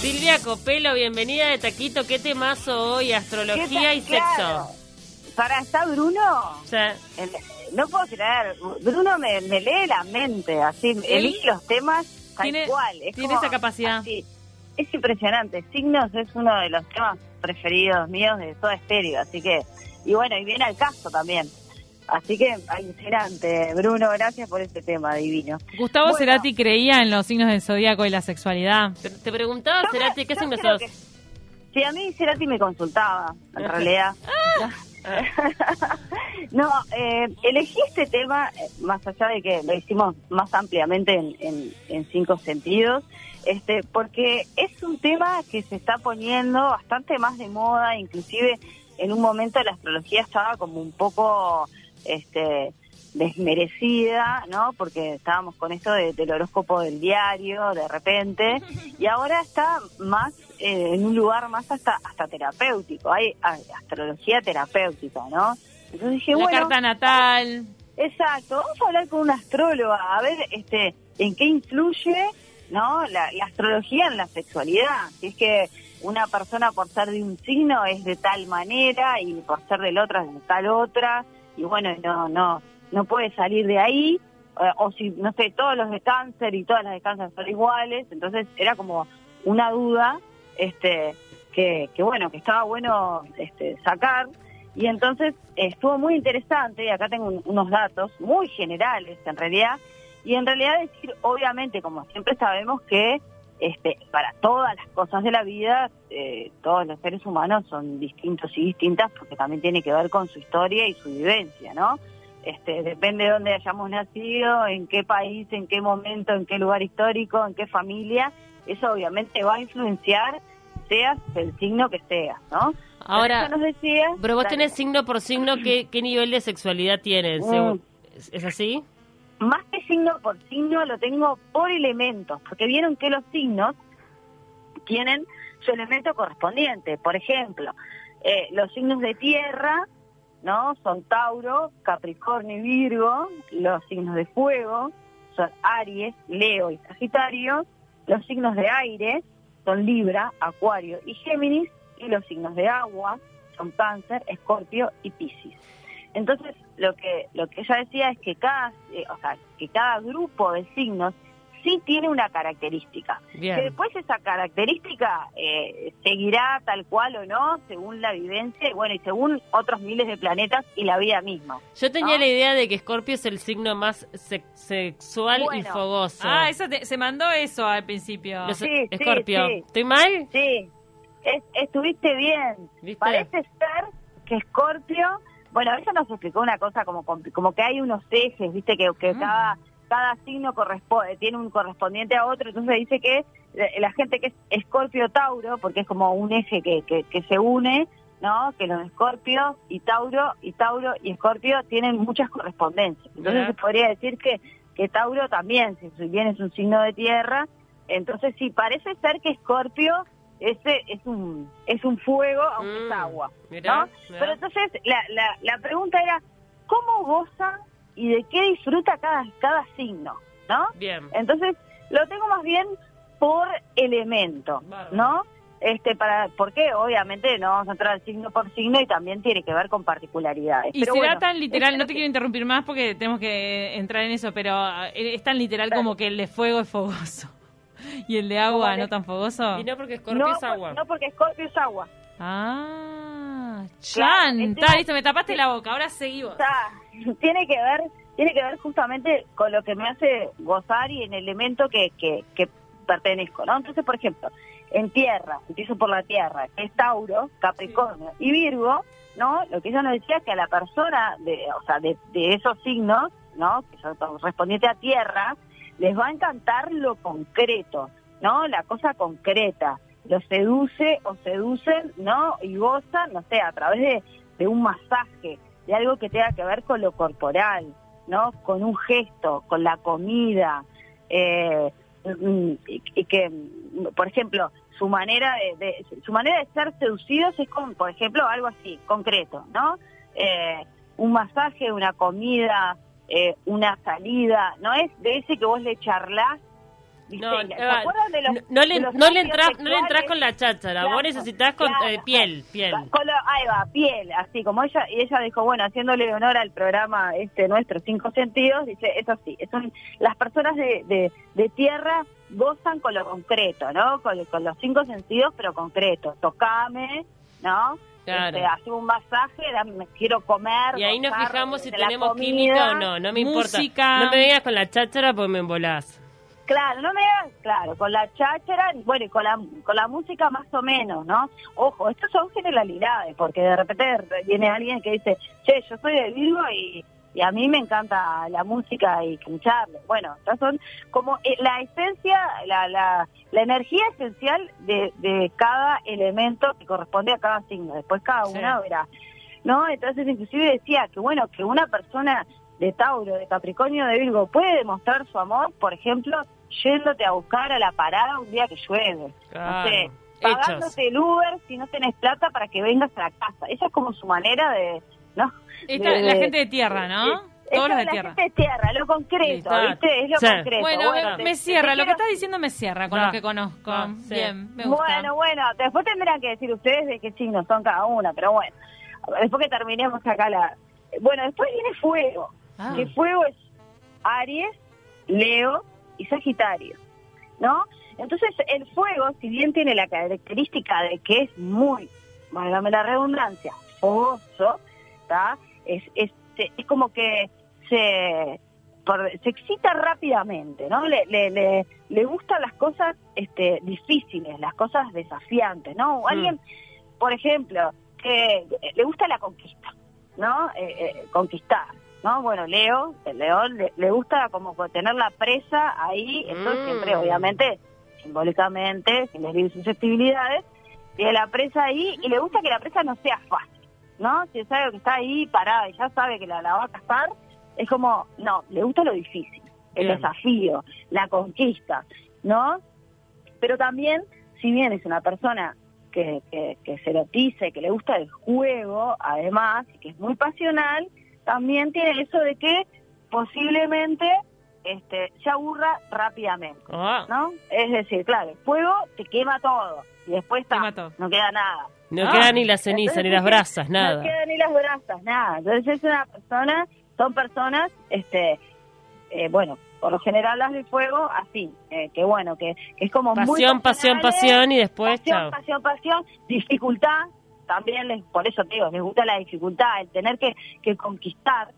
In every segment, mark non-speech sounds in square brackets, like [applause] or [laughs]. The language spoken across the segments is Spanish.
Silvia Copelo, bienvenida de Taquito. ¿Qué temazo hoy? Astrología y sexo. Para, ¿está Bruno? El- no puedo creer. Bruno me, me lee la mente, así, elige los temas tal Tiene- cual. Es tiene como esa capacidad. así. Es impresionante. Signos es uno de los temas preferidos míos de toda estéreo, así que, y bueno, y viene al caso también. Así que, alucinante. Bruno, gracias por este tema divino. Gustavo Bueno. Cerati creía en los signos del zodíaco y la sexualidad. te, te preguntaba, Yo Cerati, ¿qué signo sos? que- Sí, a mí Cerati me consultaba, en realidad. [laughs] no, eh, elegí este tema, eh, más allá de que lo hicimos más ampliamente en, cinco sentidos, este, porque es un tema que se está poniendo bastante más de moda, inclusive en un momento la astrología estaba como un poco este, desmerecida, ¿no? Porque estábamos con esto de- del horóscopo del diario, de repente, y ahora está más eh, en un lugar más hasta hasta terapéutico. Hay astrología terapéutica, ¿no? Entonces dije, La bueno, carta natal. Exacto, vamos a hablar con una astróloga, a ver este en qué influye no la, la astrología en la sexualidad. Si es que una persona por ser de un signo es de tal manera y por ser del otro es de tal otra, y bueno, no, no, no puede salir de ahí, eh, o si, no sé, todos los de cáncer y todas las de cáncer son iguales, entonces era como una duda, este, que, bueno, que estaba bueno este, sacar, y entonces estuvo muy interesante, y acá tengo un- unos datos muy generales en realidad, y en realidad decir, obviamente, como siempre sabemos que este, para todas las cosas de la vida, eh, todos los seres humanos son distintos y distintas porque también tiene que ver con su historia y su vivencia, ¿no? Este, depende de dónde hayamos nacido, en qué país, en qué momento, en qué lugar histórico, en qué familia, eso obviamente va a influenciar, seas el signo que seas, ¿no? Ahora, Eso nos decía, pero vos tenés signo por signo, ¿qué, qué nivel de sexualidad tienen? Mm. según- ¿Es, es así? más que signo por signo lo tengo por elementos, porque vieron que los signos tienen su elemento correspondiente. Por ejemplo, eh, los signos de tierra, ¿no? Son Tauro, Capricornio y Virgo, los signos de fuego son Aries, Leo y Sagitario, los signos de aire son Libra, Acuario y Géminis, y los signos de agua son Cáncer, Escorpio y Piscis. Entonces, lo que lo que ella decía es que cada, eh, o sea, que cada grupo de signos sí tiene una característica. Que Bien. después esa característica eh, seguirá tal cual o no, según la vivencia y bueno, y según otros miles de planetas y la vida misma. Yo tenía ¿no? la idea de que Scorpio es el signo más sex- sexual y fogoso. Ah, eso te- se mandó eso al principio. Los- Sí, Scorpio. sí. ¿Estoy mal? Sí, es- estuviste bien. ¿Viste? Parece ser que Escorpio, bueno, ella nos explicó una cosa como, como que hay unos ejes, viste, que, que Mm. cada, cada signo corresponde, tiene un correspondiente a otro, entonces dice que la, gente que es Escorpio-Tauro, porque es como un eje que, que, que se une, ¿no? Que los Escorpios y Tauro, y Tauro y Escorpio tienen muchas correspondencias. Entonces se podría decir que, que Tauro también, si bien es un signo de tierra, entonces sí, parece ser que Escorpio ese es un es un fuego aunque es Mm, agua mirá, ¿no? mirá. pero entonces la, la, la pregunta era cómo goza y de qué disfruta cada cada signo no Bien. entonces lo tengo más bien por elemento Bárbaro. no este para porque obviamente no vamos a entrar signo por signo y también tiene que ver con particularidades Y pero será bueno, tan literal, no te quiero interrumpir más porque tenemos que entrar en eso, pero eh, es tan literal como que el de fuego es fogoso [laughs] y el de agua no tan fogoso. Y no porque que- Scorpio no, es agua. no porque Scorpio es agua Ah, Claro, chan, está listo, me tapaste la boca, ahora seguimos. [laughs] tiene que ver tiene que ver justamente con lo que me hace gozar y en el elemento que, que, que pertenezco, ¿no? Entonces, por ejemplo, en tierra, empiezo por la tierra, que es Tauro, Capricornio y Virgo, ¿no? Lo que ella nos decía es que a la persona, de, o sea, de, de esos signos, ¿no? Que son correspondientes a tierra, les va a encantar lo concreto, ¿no? La cosa concreta. Los seduce o seducen, ¿no? Y gozan, no sé, a través de, de un masaje, de algo que tenga que ver con lo corporal, ¿no? Con un gesto, con la comida, eh, mm, y, que, por ejemplo, su manera de, su manera de ser seducidos es con, por ejemplo, algo así, concreto, ¿no? Eh, un masaje, una comida, eh, una salida, no es de ese que vos le charlás no, no, le, no le entras no le entras con la cháchara, vos necesitas con eh, piel, piel. ahí va, piel, así como ella y ella dijo, bueno, haciéndole honor al programa este nuestro Cinco Sentidos, dice, eso sí, son las personas de, de, tierra gozan con lo concreto, ¿no? Con, con los cinco sentidos, pero concreto. Tocame, ¿no? Claro. Este, un masaje, me quiero comer. Y ahí nos fijamos si tenemos química o no, no me importa. No me digas con la cháchara porque me embolás. Claro, no me claro, con la cháchara, bueno, y con la, con la música más o menos, ¿no? Ojo, estas son generalidades, porque de repente viene alguien que dice, che, yo soy de Virgo y, y a mí me encanta la música y escucharlo. Bueno, estas son como eh, la esencia, la, la, la energía esencial de, de cada elemento que corresponde a cada signo. Después cada una verá, ¿no? Entonces inclusive decía que, bueno, que una persona de Tauro, de Capricornio, de Virgo puede demostrar su amor, por ejemplo, yéndote a buscar a la parada un día que llueve. no sé, pagándote el Uber si no tenés plata para que vengas a la casa. Esa es como su manera de... ¿no? la gente de tierra, ¿no? Todos los de tierra. gente de tierra, lo concreto, ¿viste? Es lo concreto. Bueno, me cierra, lo que está diciendo me cierra con lo que conozco. Bien, me gusta. Bueno, bueno, después tendrán que decir ustedes de qué signos son cada una, pero bueno, después que terminemos acá la... Bueno, después viene fuego, ah. que fuego es Aries, Leo, y Sagitario, ¿no? Entonces el fuego, si bien tiene la característica de que es muy, válgame la redundancia, fogoso. Es, es, es como que se, se excita rápidamente, ¿no? Le, le, le, le, gustan las cosas este, difíciles, las cosas desafiantes, ¿no? Mm. Alguien, por ejemplo, que le gusta la conquista, ¿no? Eh, eh, conquistar. ¿No? Bueno, Leo, el león, le, gusta como tener la presa ahí, eso mm. siempre, obviamente, simbólicamente, sin desvivir susceptibilidades, tiene la presa ahí y le gusta que la presa no sea fácil, ¿no? Si sabe que está ahí parada y ya sabe que la, la va a cazar, es como, no, le gusta lo difícil, el desafío, la conquista, ¿no? Pero también, si bien es una persona que, que, que se erotice, que le gusta el juego, además, y que es muy pasional, también tiene eso de que posiblemente este, se aburra rápidamente, ah. ¿no? Es decir, claro, el fuego te quema todo y después no queda nada. No queda ni la ceniza, ni las [laughs] brasas, nada. No queda ni las brasas, nada. Entonces es una persona, son personas, este, eh, bueno, por lo general las de fuego, así, eh, que bueno, que, es como pasión, pasión, pasión y después pasión, pasión, pasión, dificultad, también les, por eso te digo, les gusta la dificultad, el tener que, que conquistar.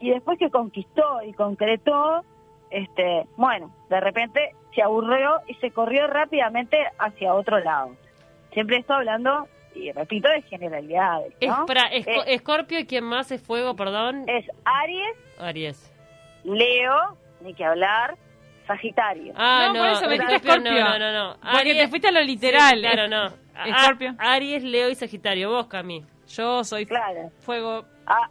Y después que conquistó y concretó, este, bueno, de repente se aburrió y se corrió rápidamente hacia otro lado. Siempre estoy hablando, y repito, de generalidades. ¿no? Es para Escorpio y quién más es fuego, perdón. Es Aries. Aries. Leo, ni que hablar. Sagitario. Ah, no, por eso me. No, no, no. Porque te fuiste a lo literal. claro, no. [laughs] Escorpio. Aries, Leo y Sagitario. Vos, Cami. Yo soy claro. fuego. Ah,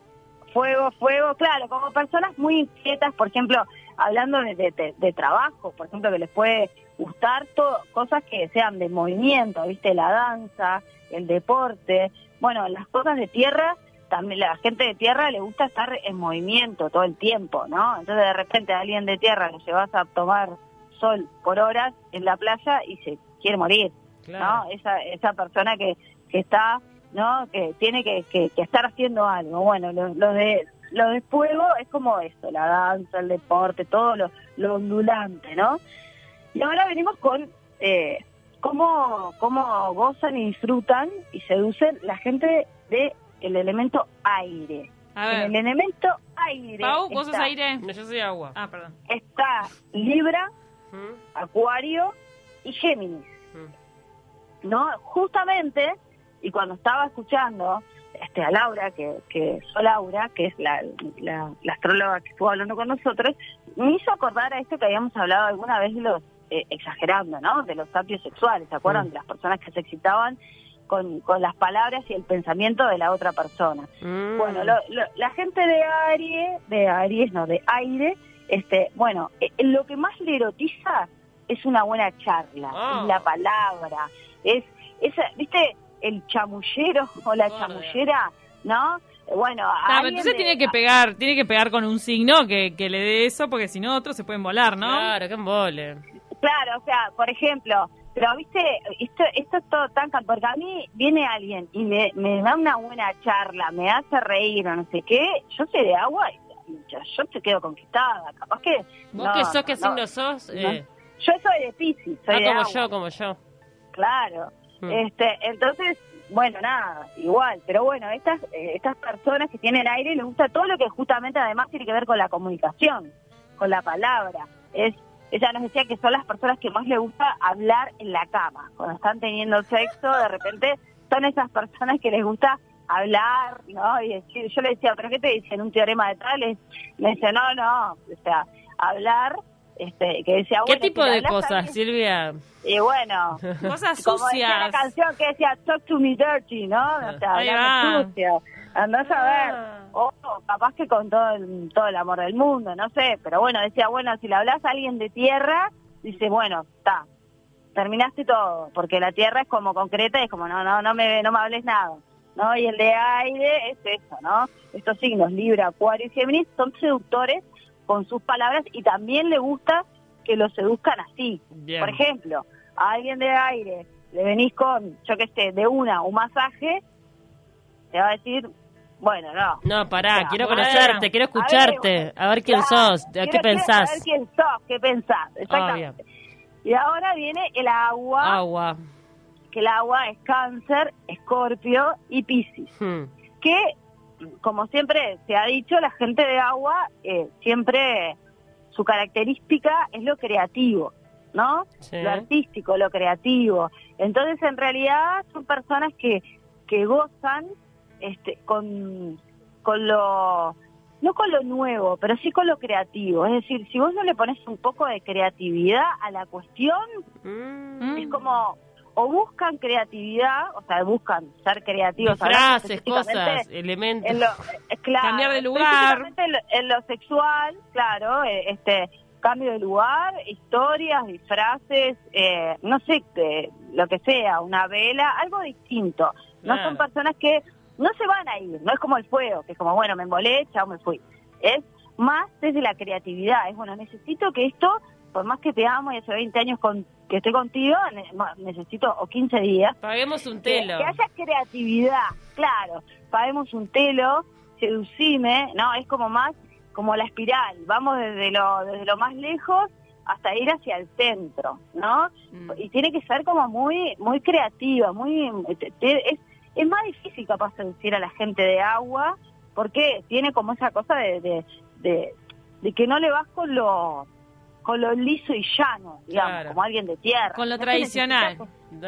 fuego, fuego, claro. Como personas muy inquietas, por ejemplo, hablando de, de, trabajo, por ejemplo, que les puede gustar todo, cosas que sean de movimiento, ¿viste? La danza, el deporte. Bueno, las cosas de tierra, también la gente de tierra le gusta estar en movimiento todo el tiempo, ¿no? Entonces de repente a alguien de tierra le llevas a tomar sol por horas en la playa y se quiere morir. ¿no? Esa, esa persona que, que está, ¿no? Que tiene que, que, estar haciendo algo. Bueno, lo, de lo de fuego es como esto, la danza, el deporte, todo lo, lo ondulante, ¿no? Y ahora venimos con eh, cómo, cómo gozan y disfrutan y seducen la gente de el elemento aire. el elemento aire. Pau, ¿vos sos aire? No, yo soy agua. Ah, perdón. Está Libra, Acuario y Géminis. ¿no? Justamente, y cuando estaba escuchando este, a Laura, que, que Laura, que es la, la, astróloga que estuvo hablando con nosotros, me hizo acordar a esto que habíamos hablado alguna vez de los, eh, exagerando, ¿no? De los sapios sexuales, ¿se acuerdan? De las personas que se excitaban con, con las palabras y el pensamiento de la otra persona. Mm. Bueno, la gente de Aries, de Aries, no, de aire, este, bueno, eh, lo que más le erotiza es una buena charla, Ah. es la palabra, es esa, ¿viste? El chamullero o la chamullera, ¿no? Bueno, Ah, pero alguien entonces de- tiene que pegar, tiene que pegar con un signo que, que le dé eso, porque si no otros se pueden volar, ¿no? Claro, qué embole. Claro, o sea, por ejemplo, pero viste, esto, esto es todo tan... Porque a mí viene alguien y me, me da una buena charla, me hace reír o no sé qué, yo soy de agua y yo, yo te quedo conquistada. Capaz que... ¿Vos no, qué sos, qué no, signo sos? Eh, Yo soy de Pisces, soy ah, de como agua. yo, como yo. Claro. Mm. Este, entonces, bueno, nada, igual, pero bueno, estas eh, estas personas que tienen aire les gusta todo lo que justamente además tiene que ver con la comunicación, con la palabra. Es ella nos decía que son las personas que más les gusta hablar en la cama. Cuando están teniendo sexo, de repente son esas personas que les gusta hablar, ¿no? Y decir, yo le decía, ¿pero qué te dicen? ¿Un teorema de tales? Me dice, no, no, o sea, hablar, este, que decía, ¿Qué bueno, tipo si le de cosas, Silvia? Y bueno, [laughs] Cosas como decía la sucias. canción que decía Talk to me dirty, ¿no? O sea, Ahí hablame va. sucio. Andás a ver. O capaz que con todo el, todo el amor del mundo, no sé. Pero bueno, decía, bueno, si le hablas a alguien de tierra, dice, bueno, está. Terminaste todo. Porque la tierra es como concreta y es como, no, no, no me, no me hables nada. ¿No? Y el de aire es eso, ¿no? Estos signos, Libra, Acuario y Géminis, son seductores con sus palabras y también le gusta que los seduzcan así. Bien. Por ejemplo, a alguien de aire le venís con, yo qué sé, de una, un masaje, te va a decir, bueno, no. No, pará, quiero bueno. conocerte, quiero escucharte, a ver quién Claro, sos, a qué pensás. saber quién sos, qué pensás, exactamente. y ahora viene el agua, Agua. que el agua es cáncer, escorpio y piscis. Hmm. que, como siempre se ha dicho, la gente de agua eh, siempre su característica es lo creativo, ¿no? Sí. Lo artístico, lo creativo. Entonces, en realidad, son personas que, que gozan este, con, con lo, no con lo nuevo, pero sí con lo creativo. Es decir, si vos no le pones un poco de creatividad a la cuestión, Mm. es como, o buscan creatividad, o sea, buscan ser creativos. Frases, cosas, elementos. en lo, eh, claro, Cambiar de lugar. En lo, en lo sexual, claro, eh, este cambio de lugar, historias, disfraces, eh, no sé, eh, lo que sea, una vela, algo distinto. No Claro. son personas que no se van a ir, no es como el fuego, que es como, bueno, me embolé, chao, me fui. Es más desde la creatividad, es bueno, necesito que esto, por más que te amo y hace 20 años con, que estoy contigo, ne- necesito, o 15 días, Paguemos un que, telo. que haya creatividad, claro. Paguemos un telo, seducime, ¿no? Es como más como la espiral. Vamos desde lo, desde lo más lejos hasta ir hacia el centro, ¿no? Mm. Y tiene que ser como muy muy creativa, muy te- te- es, es más difícil capaz seducir a la gente de agua porque tiene como esa cosa de, de, de, de que no le vas con lo con lo liso y llano, digamos, Claro. como alguien de tierra. Con lo No tradicional.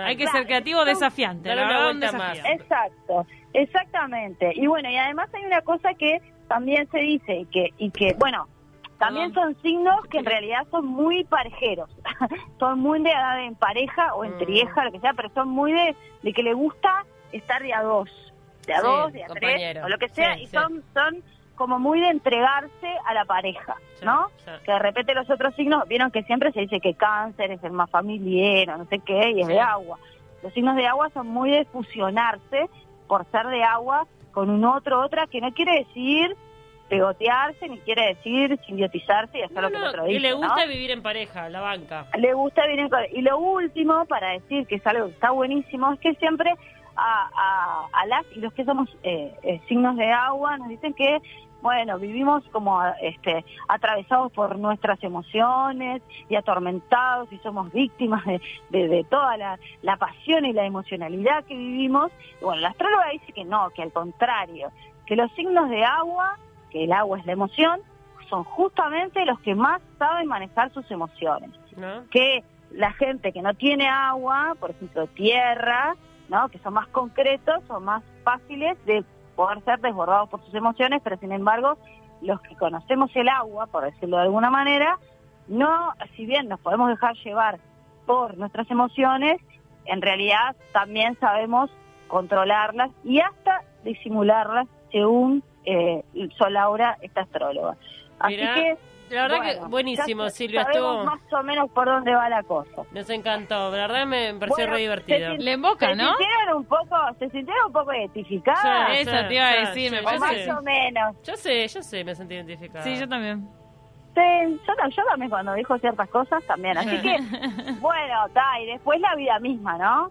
Hay que Claro, ser creativo, desafiante. dale la una vuelta más. Exacto, exactamente. Y bueno, y además hay una cosa que también se dice y que, y que bueno, también son signos que en realidad son muy parejeros, [laughs] son muy de edad en pareja o en Mm. trieja, lo que sea, pero son muy de, de que le gusta estar de a dos, de a Sí, dos, de a tres, o lo que sea, Sí, y son, son como muy de entregarse a la pareja, ¿no? Que de repente los otros signos, vieron que siempre se dice que cáncer es el más familiar, no sé qué, y es de agua. Los signos de agua son muy de fusionarse por ser de agua con un otro, otra, que no quiere decir pegotearse, ni quiere decir simbiotizarse y hacer No, lo que el otro dice, le ¿no? gusta vivir en pareja, la banca. le gusta vivir en co- Y lo último, para decir que es algo que está buenísimo, es que siempre a, a, a las y los que somos eh, eh, signos de agua nos dicen que, bueno, vivimos como este atravesados por nuestras emociones y atormentados y somos víctimas de, de, de toda la, la pasión y la emocionalidad que vivimos. Y bueno, la astróloga dice que no, que al contrario, que los signos de agua, que el agua es la emoción, son justamente los que más saben manejar sus emociones ¿No? que la gente que no tiene agua, por ejemplo tierra, ¿no? que son más concretos, son más fáciles de poder ser desbordados por sus emociones, pero sin embargo, los que conocemos el agua, por decirlo de alguna manera, no, si bien nos podemos dejar llevar por nuestras emociones, en realidad también sabemos controlarlas y hasta disimularlas según eh, Solaura, esta astróloga. Así Mirá. que La verdad Bueno, que buenísimo, ya Silvia, sabemos estuvo. más o menos por dónde va la cosa. Nos encantó, la verdad me pareció Bueno, re divertido. se- Le emboca, ¿Se ¿no? sintieron un poco, se sintieron un poco identificadas? Sí, Eso te iba a decir, me yo parece más sé. o menos. Yo sé, yo sé, me sentí identificada. Sí, yo también. Sí, yo, ta- yo también cuando dijo ciertas cosas también. Así que, [laughs] bueno, está, y después la vida misma, ¿no?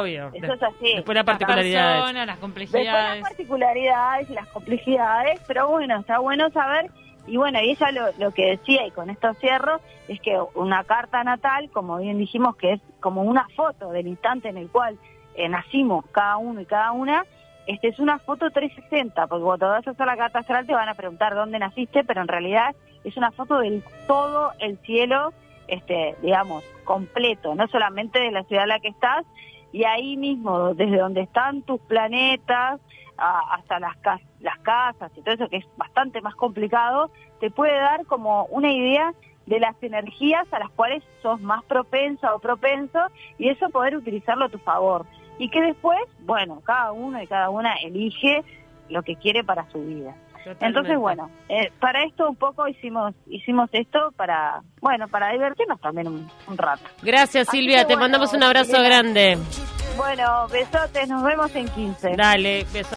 Obvio. Eso es así. Después la Las particularidad. personas, las Después las complejidades. particularidades y las complejidades, pero bueno, está bueno saber. Y bueno, y ella lo, lo que decía, y con esto cierro, es que una carta natal, como bien dijimos, que es como una foto del instante en el cual eh, nacimos cada uno y cada una, este es una foto 360, porque cuando vas a hacer la carta astral te van a preguntar dónde naciste, pero en realidad es una foto del todo el cielo, este, digamos, completo, no solamente de la ciudad en la que estás, y ahí mismo, desde donde están tus planetas, a- hasta las, cas- las casas y todo eso, que es bastante más complicado, te puede dar como una idea de las energías a las cuales sos más propensa o propenso y eso poder utilizarlo a tu favor. Y que después, bueno, cada uno y cada una elige lo que quiere para su vida. Totalmente. Entonces, bueno, eh, para esto un poco hicimos hicimos esto para, bueno, para divertirnos también un, un rato. Gracias, Silvia. que Te bueno, mandamos un abrazo Silvia. grande. Bueno, besotes, nos vemos en 15. Dale, besos.